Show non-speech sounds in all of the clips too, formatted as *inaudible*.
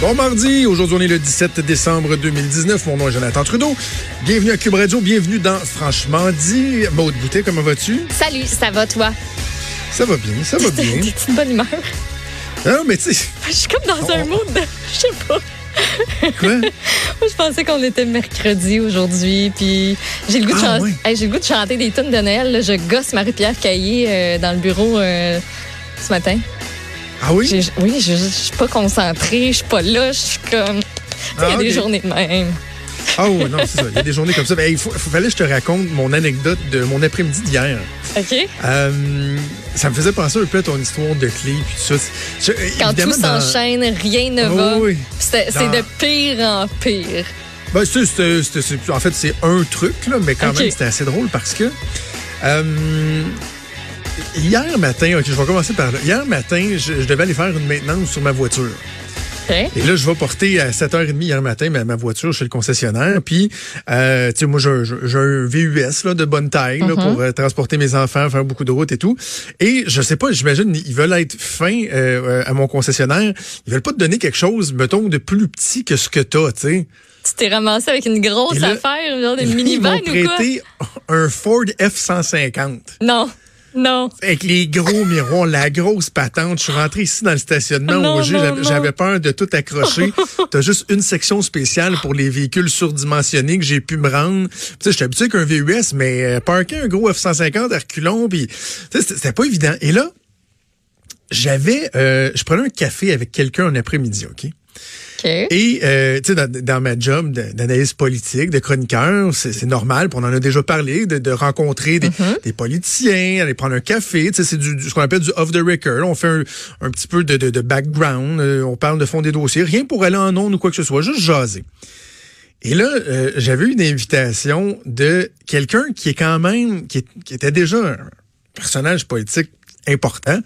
Bon mardi, aujourd'hui on est le 17 décembre 2019. Mon nom est Jonathan Trudeau. Bienvenue à Cube Radio, bienvenue dans Franchement dit. Maude Boutet, comment vas-tu? Salut, ça va toi? Ça va bien, ça va bien. T'es une bonne humeur? Non, mais tu sais. Je suis comme dans un mood de. Je sais pas. Quoi? Moi, je pensais qu'on était mercredi aujourd'hui, puis j'ai le goût de Ah, chanter. oui. Hey, j'ai le goût de chanter des tunes de Noël. là. Je gosse Marie-Pierre Caillé euh, dans le bureau euh, ce matin. Ah oui? Oui, je, suis pas concentrée, je suis pas là, je suis comme. Il y a Ah, des journées de même. Ah oui, non, c'est ça. Il y a des journées comme ça. Ben, il fallait que je te raconte mon anecdote de mon après-midi d'hier. OK? Euh, ça me faisait penser un peu à ton histoire de clé puis tout ça. Je- Quand tout dans- s'enchaîne, rien ne Ah va. oui. C'est Dans- de pire en pire. Ben, c'est- c'est- c'est- en fait, c'est un truc, là, mais quand même, c'était assez drôle parce que euh, hier matin, ok, je vais commencer par là. Hier matin, je, je devais aller faire une maintenance sur ma voiture. OK? Et là, je vais porter à 7h30 hier matin ma, ma voiture chez le concessionnaire. Puis, euh, tu sais, moi, j'ai un- j'ai un VUS là, de bonne taille là, pour euh, transporter mes enfants, faire beaucoup de routes et tout. Et je sais pas, j'imagine, ils veulent être fins euh, euh, à mon concessionnaire. Ils veulent pas te donner quelque chose, mettons, de plus petit que ce que t'as, tu sais. Tu t'es ramassé avec une grosse là- affaire, genre Et une là, minivan ils ou m'ont quoi? prêté un Ford F-150. Non, non. Avec les gros miroirs, la grosse patente. Je suis rentré ici dans le stationnement Non, au non, J'avais- peur de tout accrocher. *laughs* T'as juste une section spéciale pour les véhicules surdimensionnés que j'ai pu me rendre. Tu sais, j'étais habitué qu'un VUS, mais euh, parker un gros F-150 à reculons, puis c'était pas évident. Et là, j'avais, euh, je prenais un café avec quelqu'un un après-midi, OK? Et euh, tu sais, dans, dans ma job d'analyse politique, de chroniqueur, c'est normal, puis on en a déjà parlé, de, de rencontrer des, des politiciens, aller prendre un café. Tu sais, c'est du, du- ce qu'on appelle du off the record. On fait un, un petit peu de, de, de background, euh, on parle de fond des dossiers, rien pour aller en ondes ou quoi que ce soit, juste jaser. Et là, euh, j'avais eu une invitation de quelqu'un qui est quand même, qui, est- qui était déjà un personnage politique important,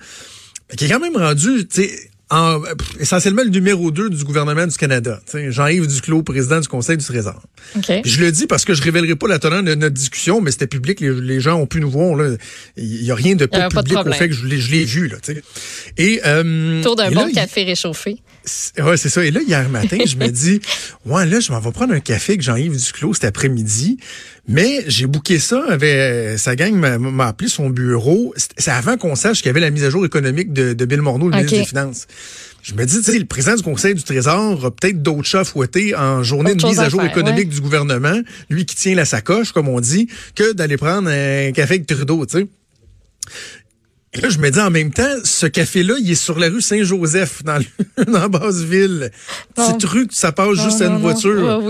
mais qui est quand même rendu, tu sais, en- essentiellement le numéro 2 du gouvernement du Canada. Jean-Yves Duclos, président du Conseil du Trésor. Je le dis parce que je révélerai pas la teneur de notre discussion, mais c'était public, les, les gens ont pu nous voir. là. Il y a rien de pas avait pas de public au fait que je l'ai vu. Là, et, euh, Autour d'un bon là, café réchauffé. Ouais, c'est ça. Et là, hier matin, je me dis, *laughs* ouais, là, je m'en vais prendre un café avec Jean-Yves Duclos cet après-midi. Mais j'ai booké ça, avec, sa gang m'a- m'a appelé son bureau. C'est avant qu'on sache qu'il y avait la mise à jour économique de, de Bill Morneau, le ministre des Finances. Je me dis, tu sais, le président du Conseil du Trésor a peut-être d'autres chats à fouetter en journée Autre de mise à à jour faire, économique du gouvernement, lui qui tient la sacoche, comme on dit, que d'aller prendre un café avec Trudeau, tu sais. Et là, je me dis en même temps, ce café-là, il est sur la rue Saint-Joseph, dans, le- *laughs* dans Basse-Ville. Bon. Petite rue que ça passe juste Non, à une non, non. voiture.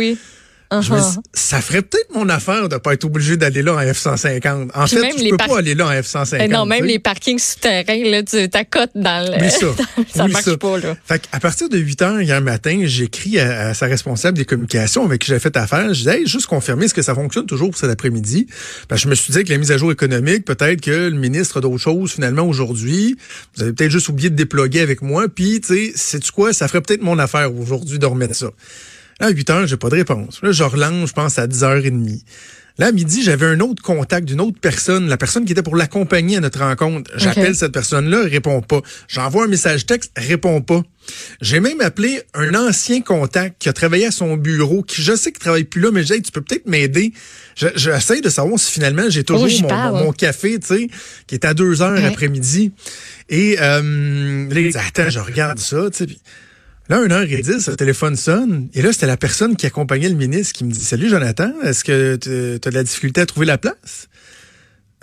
Je me Uh-huh. dis, ça ferait peut-être mon affaire de pas être obligé d'aller là en F-150. En Puis fait, les peux par- pas aller là en F-150. Eh non, même tu sais. les parkings souterrains, là, tu t'accotes dans le. Oui, ça. *laughs* ça Oui, marche ça. pas, là. Fait à partir de 8 heures hier matin, j'écris à, à sa responsable des communications avec qui j'ai fait affaire. Je disais, hey, juste confirmer, est-ce que ça fonctionne toujours pour cet après-midi? Que je me suis dit que la mise à jour économique, peut-être que le ministre a d'autres choses finalement aujourd'hui. Vous avez peut-être juste oublié de déploguer avec moi. Puis, tu sais, sais-tu quoi? Ça ferait peut-être mon affaire aujourd'hui de remettre ça. Là, à 8 heures, j'ai pas de réponse. Là, je relance, je pense, à 10h30. Là, à midi, j'avais un autre contact d'une autre personne, la personne qui était pour l'accompagner à notre rencontre. J'appelle cette personne-là, elle répond pas. J'envoie un message texte, elle répond pas. J'ai même appelé un ancien contact qui a travaillé à son bureau, qui je sais qu'il travaille plus là, mais j'ai dit, tu peux peut-être m'aider. Je- J'essaie de savoir si finalement j'ai toujours Oh, j'y mon, parle. mon- mon café, tu sais, qui est à 2 heures Ouais. après-midi. Et euh, dit, attends, je regarde ça, tu sais. Là, 1h10, le téléphone sonne. Et là, c'était la personne qui accompagnait le ministre qui me dit Salut Jonathan, est-ce que tu as de la difficulté à trouver la place?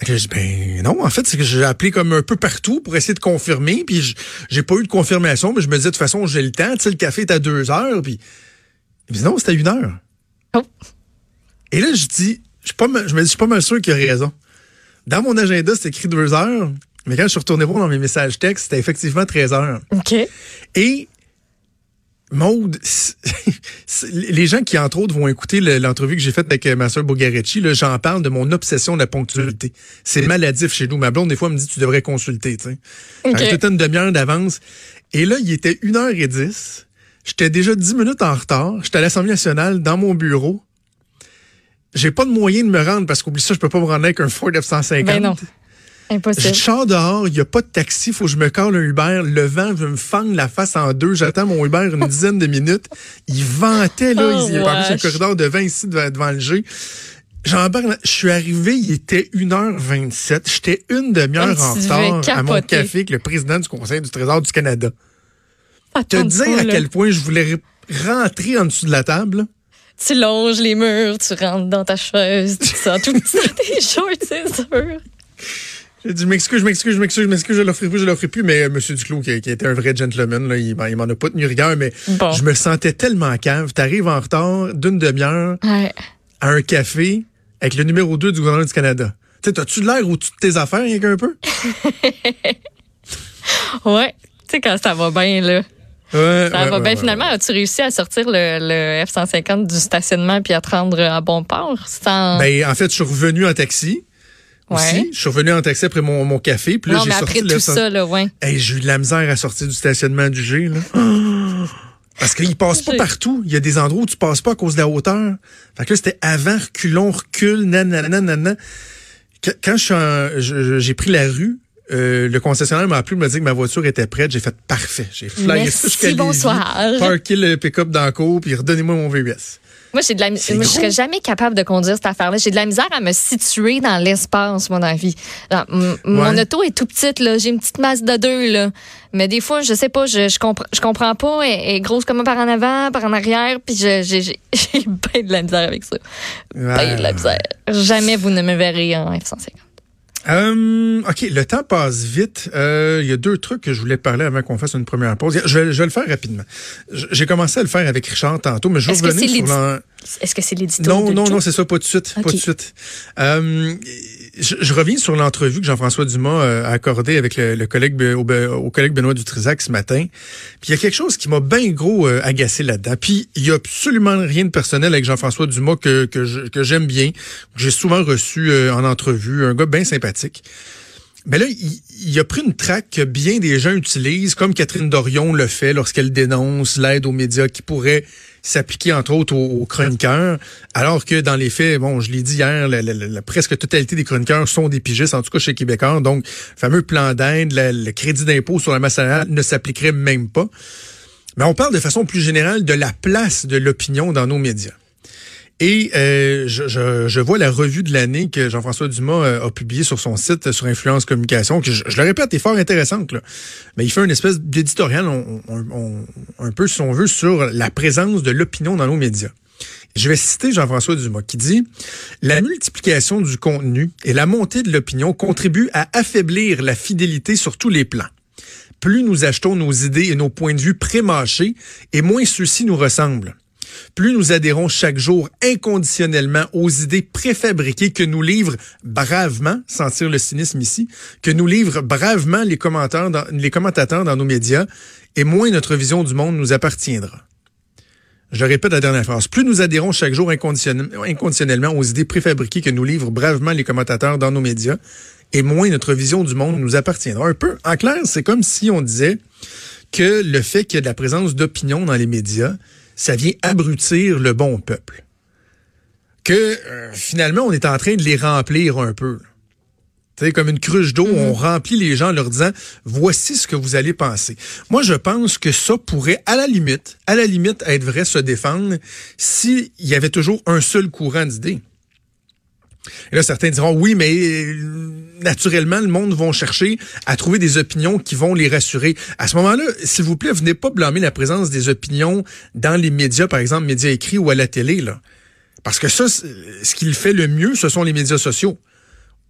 Je dis, ben non, en fait, c'est que j'ai appelé comme un peu partout pour essayer de confirmer, puis je- j'ai pas eu de confirmation, mais je me disais de toute façon, j'ai le temps, tu sais, le café est à deux heures, puis il me dit non, c'était à une heure. Oh. Et là, je dis, je suis pas je me dis, je suis pas mal sûr qu'il a raison. Dans mon agenda, c'est écrit deux heures, mais quand je suis retourné voir dans mes messages textes, c'était effectivement 13 heures. OK. Et Maude, *laughs* les gens qui, entre autres, vont écouter le- l'entrevue que j'ai faite avec euh, ma soeur Bogarecci, là, j'en parle de mon obsession de la ponctualité. C'est maladif chez nous. Ma blonde, des fois, me dit, tu devrais consulter, tu sais. Une demi-heure d'avance. Et là, il était 1h10. J'étais déjà 10 minutes en retard. J'étais à l'Assemblée nationale, dans mon bureau. J'ai pas de moyen de me rendre parce qu'oublie ça, je peux pas me rendre avec un Ford F-150. Ben non. Impossible. Je sors dehors, il n'y a pas de taxi, faut que je me colle un Uber. Le vent veut me fendre la face en deux. J'attends mon Uber une *laughs* dizaine de minutes. Il ventait, là. Oh, il est parti sur le corridor de vin ici devant, devant le G. J'embarque, je suis arrivé, il était 1h27. J'étais une demi-heure en retard à mon café avec le président du Conseil du Trésor du Canada. Ça Te dire pas, à quel point je voulais rentrer en dessous de la table. Tu longes les murs, tu rentres dans ta chaise, tu sens tout ça, *laughs* tes shorts, c'est sûr. J'ai dit, je m'excuse, je m'excuse, je m'excuse, je m'excuse, je l'offrirai plus, je l'offrirai plus. Mais euh, M. Duclos, qui, qui était un vrai gentleman, là, il, m'en- il m'en a pas tenu rigueur, mais Bon. je me sentais tellement cave. T'arrives en retard d'une demi-heure Ouais. à un café avec le numéro 2 du gouvernement du Canada. Tu sais, t'as-tu de l'air au-dessus de tes affaires, rien qu'un peu? *laughs* Ouais. Tu sais, quand ça va bien, là. Ouais, Ça ouais, va ouais, bien. Finalement, as-tu réussi à sortir le, le F-150 du stationnement puis à te rendre à bon port sans. Ben, en fait, je suis revenu en taxi. Aussi. Ouais. Je suis revenu en taxi après mon, mon café. Puis là, non, j'ai mais sorti après le tout sens- ça, là, ouais. Hey, j'ai eu de la misère à sortir du stationnement du G, là. *gasps* Parce qu'il passe pas partout. Il y a des endroits où tu passes pas à cause de la hauteur. Fait que là, c'était avant, reculons, recule, nanana, nanana. Quand j'ai pris la rue, euh, le concessionnaire m'a appelé, m'a dit que ma voiture était prête. J'ai fait parfait. J'ai flyé *laughs* jusqu'à Merci, Lévis, bonsoir. parké le pick-up dans le puis redonnez-moi mon VUS. Moi, j'ai de la, moi, je serais jamais capable de conduire cette affaire-là. J'ai de la misère à me situer dans l'espace, moi, dans la vie. Genre, m- Mon Ouais. auto est tout petite, là. J'ai une petite masse de deux, là. Mais des fois, je sais pas, je, je, comprends, je comprends pas. Elle est grosse comme par en avant, par en arrière, puis j'ai j'ai- *laughs* j'ai bien de la misère avec ça. Ben de la misère. Jamais vous ne me verrez en F-150. Euh, OK, le temps passe vite. Euh, Il y a deux trucs que je voulais parler avant qu'on fasse une première pause. Je vais, je vais le faire rapidement. J'ai commencé à le faire avec Richard tantôt, mais je vais revenir c'est sur Est-ce que c'est l'édito Non, non, tout? non, c'est ça, pas de suite. Pas OK. de suite. Euh, je, reviens sur l'entrevue que Jean-François Dumas euh, a accordée avec le, collègue au, au collègue Benoît Dutrisac ce matin. Puis il y a quelque chose qui m'a bien gros euh, agacé là-dedans. Puis il y a absolument rien de personnel avec Jean-François Dumas que, que j'aime bien, que j'ai souvent reçu euh, en entrevue, un gars bien sympathique. Mais là, il, il a pris une traque que bien des gens utilisent, comme Catherine Dorion le fait lorsqu'elle dénonce l'aide aux médias qui pourrait s'appliquer entre autres aux, chroniqueurs, alors que dans les faits, bon, je l'ai dit hier, la, la- la- la presque totalité des chroniqueurs sont des pigistes, en tout cas chez Québécois, donc fameux plan d'aide, le crédit d'impôt sur la masse salariale ne s'appliquerait même pas. Mais on parle de façon plus générale de la place de l'opinion dans nos médias. Et euh, je, je, je vois la revue de l'année que Jean-François Dumas euh, a publiée sur son site euh, sur Influence Communication, que je, le répète, est fort intéressante. Là. Mais il fait une espèce d'éditorial, on, on- on- un peu, si on veut, sur la présence de l'opinion dans nos médias. Je vais citer Jean-François Dumas qui dit La multiplication du contenu et la montée de l'opinion contribuent à affaiblir la fidélité sur tous les plans. Plus nous achetons nos idées et nos points de vue prémâchés, et moins ceux-ci nous ressemblent. Plus nous adhérons chaque jour inconditionnellement aux idées préfabriquées que nous livrent bravement, sentir le cynisme ici, que nous livrent bravement les commentateurs dans, nos médias, et moins notre vision du monde nous appartiendra. Je répète la dernière phrase. Plus nous adhérons chaque jour inconditionnellement, aux idées préfabriquées que nous livrent bravement les commentateurs dans nos médias, et moins notre vision du monde nous appartiendra. Un peu, en clair, c'est comme si on disait que le fait qu'il y de la présence d'opinion dans les médias, ça vient abrutir le bon peuple. Que euh, finalement, on est en train de les remplir un peu. Tu sais, comme une cruche d'eau, on remplit les gens en leur disant voici ce que vous allez penser. Moi, je pense que ça pourrait, à la limite, à la limite, être vrai, se défendre s'il y avait toujours un seul courant d'idées. Et là, certains diront oui, mais euh, naturellement, le monde va chercher à trouver des opinions qui vont les rassurer. À ce moment-là, s'il vous plaît, venez pas blâmer la présence des opinions dans les médias, par exemple, médias écrits ou à la télé, là. Parce que ça, ce qui le fait le mieux, ce sont les médias sociaux.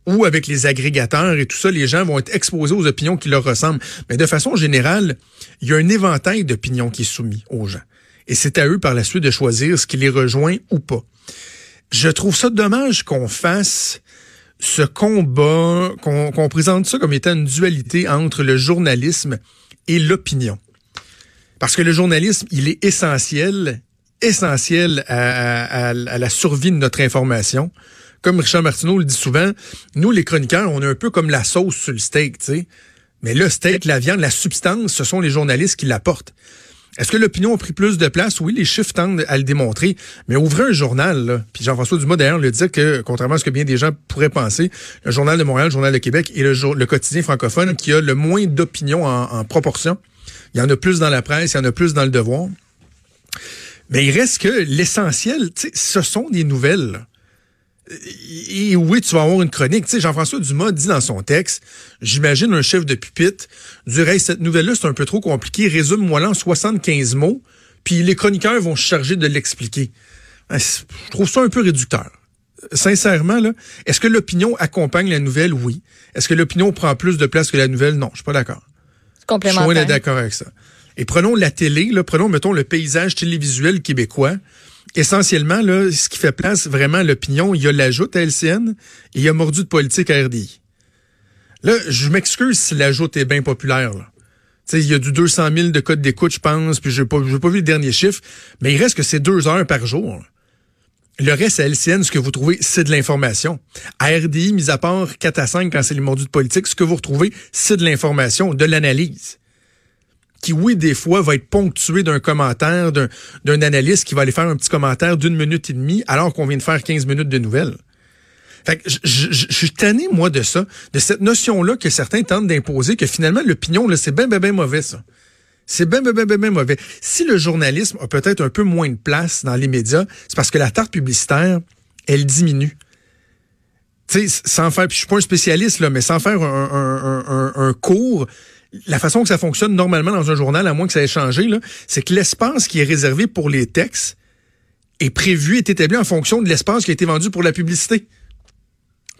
Ou avec les agrégateurs et tout ça, les gens vont être exposés aux opinions qui leur ressemblent. Mais de façon générale, il y a un éventail d'opinions qui est soumis aux gens. Et c'est à eux par la suite de choisir ce qui les rejoint ou pas. Je trouve ça dommage qu'on fasse ce combat, qu'on présente ça comme étant une dualité entre le journalisme et l'opinion. Parce que le journalisme, il est essentiel, essentiel à la survie de notre information. Comme Richard Martineau le dit souvent, nous, les chroniqueurs, on est un peu comme la sauce sur le steak, tu sais. Mais le steak, la viande, la substance, ce sont les journalistes qui l'apportent. Est-ce que l'opinion a pris plus de place? Oui, les chiffres tendent à le démontrer. Mais ouvrez un journal, là. Puis Jean-François Dumas, d'ailleurs, le dit que, contrairement à ce que bien des gens pourraient penser, le Journal de Montréal, le Journal de Québec et le, quotidien francophone qui a le moins d'opinion en, en proportion. Il y en a plus dans la presse, il y en a plus dans le devoir. Mais il reste que l'essentiel, ce sont des nouvelles. Et oui, tu vas avoir une chronique. Tu sais, Jean-François Dumas dit dans son texte, j'imagine un chef de pupitre dirait, cette nouvelle-là, c'est un peu trop compliqué, résume-moi-la en 75 mots, puis les chroniqueurs vont se charger de l'expliquer. Ah, je trouve ça un peu réducteur. Sincèrement, là, est-ce que l'opinion accompagne la nouvelle? Oui. Est-ce que l'opinion prend plus de place que la nouvelle? Non, je suis pas d'accord. Complémentaire. Je suis d'accord avec ça. Et prenons la télé, là, prenons, mettons, le paysage télévisuel québécois essentiellement, là, ce qui fait place vraiment à l'opinion, il y a l'ajout à LCN et il y a mordu de politique à RDI. Là, je m'excuse si l'ajout est bien populaire. Là. il y a du 200 000 de codes d'écoute, je pense, puis je n'ai pas, pas vu le dernier chiffre, mais il reste que c'est deux heures par jour. Le reste à LCN, ce que vous trouvez, c'est de l'information. À RDI, mis à part 4 à 5 quand c'est les mordus de politique, ce que vous retrouvez, c'est de l'information, de l'analyse qui, oui, des fois, va être ponctué d'un commentaire d'un analyste qui va aller faire un petit commentaire d'une minute et demie alors qu'on vient de faire 15 minutes de nouvelles. Fait que je, suis tanné, moi, de ça, de cette notion-là que certains tentent d'imposer, que finalement, l'opinion, c'est bien, bien, bien mauvais, ça. C'est bien, bien, bien, bien, bien mauvais. Si le journalisme a peut-être un peu moins de place dans les médias, c'est parce que la tarte publicitaire, elle diminue. Tu sais, sans faire, puis je suis pas un spécialiste, là, mais sans faire un, cours, la façon que ça fonctionne normalement dans un journal, à moins que ça ait changé, c'est que l'espace qui est réservé pour les textes est prévu, est établi en fonction de l'espace qui a été vendu pour la publicité.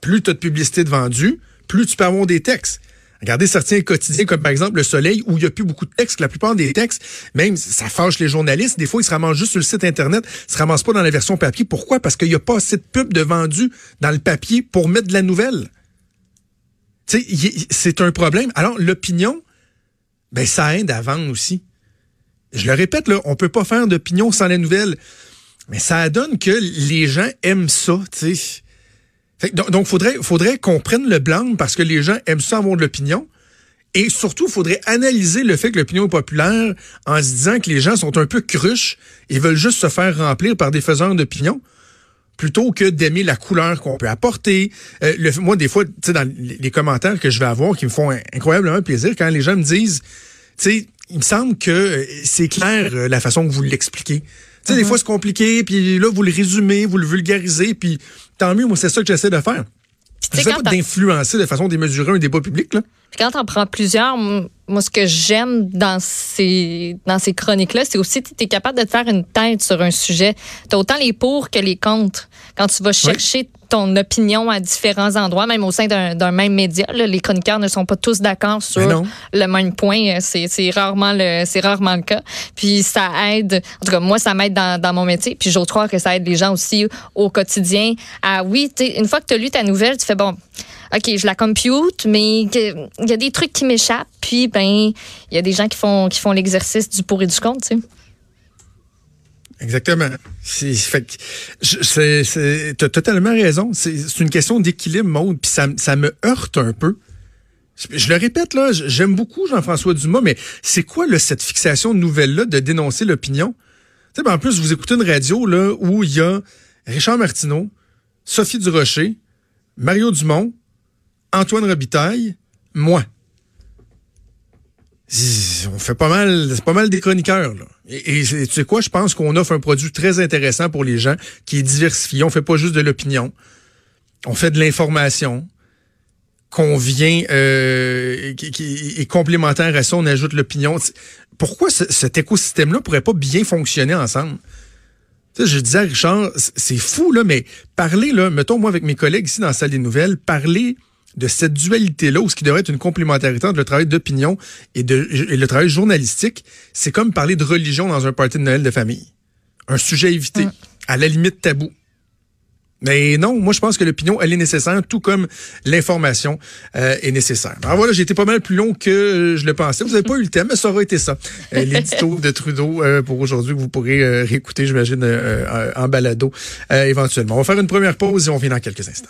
Plus tu as de publicité de vendu, plus tu peux avoir des textes. Regardez certains quotidiens comme par exemple Le Soleil où il n'y a plus beaucoup de textes. La plupart des textes, même ça fâche les journalistes, des fois ils se ramassent juste sur le site Internet, ils se ramassent pas dans la version papier. Pourquoi? Parce qu'il n'y a pas assez de pub de vendu dans le papier pour mettre de la nouvelle c'est un problème. Alors, l'opinion, ben, ça aide à vendre aussi. Je le répète, là, on peut pas faire d'opinion sans les nouvelles. Mais ça donne que les gens aiment ça, tu sais. Donc, faudrait, faudrait qu'on prenne le blanc parce que les gens aiment ça avoir de l'opinion. Et surtout, il faudrait analyser le fait que l'opinion est populaire en se disant que les gens sont un peu cruches et veulent juste se faire remplir par des faiseurs d'opinion plutôt que d'aimer la couleur qu'on peut apporter. Euh, le, moi, des fois, tu sais, dans les commentaires que je vais avoir qui me font incroyablement plaisir, quand les gens me disent, tu sais, il me semble que euh, c'est clair euh, la façon que vous l'expliquez. Tu sais, des uh-huh. fois, c'est compliqué, puis là, vous le résumez, vous le vulgarisez, puis tant mieux, moi, c'est ça que j'essaie de faire. J'essaie pas d'influencer de façon démesurée un débat public, là. Puis quand on prend plusieurs, moi, ce que j'aime dans ces, dans ces chroniques-là, c'est aussi que tu es capable de te faire une tête sur un sujet. Tu as autant les pour que les contre. Quand tu vas chercher ton opinion à différents endroits, même au sein d'un même média, les chroniqueurs ne sont pas tous d'accord sur le même point. C'est rarement, le, rarement le cas. Puis ça aide, en tout cas, moi, ça m'aide dans, dans mon métier. Puis j'ose croire que ça aide les gens aussi au quotidien à, oui, une fois que tu as lu ta nouvelle, tu fais, bon, OK, je la compute, mais il y a des trucs qui m'échappent, puis ben il y a des gens qui font qui font l'exercice du pour et du contre, tu sais. Exactement. C'est, t'as totalement raison. C'est, une question d'équilibre, Maude, puis ça, ça me heurte un peu. Je le répète, là, j'aime beaucoup Jean-François Dumas, mais c'est quoi là, cette fixation nouvelle-là de dénoncer l'opinion? Tu sais, ben, en plus, vous écoutez une radio là, où il y a Richard Martineau, Sophie Durocher, Mario Dumont, Antoine Robitaille, moi. On fait pas mal, c'est pas mal des chroniqueurs. Là. Et, tu sais quoi, je pense qu'on offre un produit très intéressant pour les gens, qui est diversifié. On fait pas juste de l'opinion, on fait de l'information qu'on euh, qui, est complémentaire à ça. On ajoute l'opinion. Pourquoi cet écosystème-là pourrait pas bien fonctionner ensemble? Tu sais, je disais à Richard, c'est fou là, mais parler là, mettons moi avec mes collègues ici dans la salle des nouvelles, parler de cette dualité-là, ou ce qui devrait être une complémentarité entre le travail d'opinion et, de, le travail journalistique, c'est comme parler de religion dans un party de Noël de famille. Un sujet évité, à la limite tabou. Mais non, moi je pense que l'opinion, elle est nécessaire, tout comme l'information euh, est nécessaire. Alors voilà, j'ai été pas mal plus long que je le pensais. Vous n'avez pas eu le thème, mais ça aura été ça. Euh, l'édito *laughs* de Trudeau euh, pour aujourd'hui que vous pourrez réécouter, j'imagine, en balado éventuellement. On va faire une première pause et on vient dans quelques instants.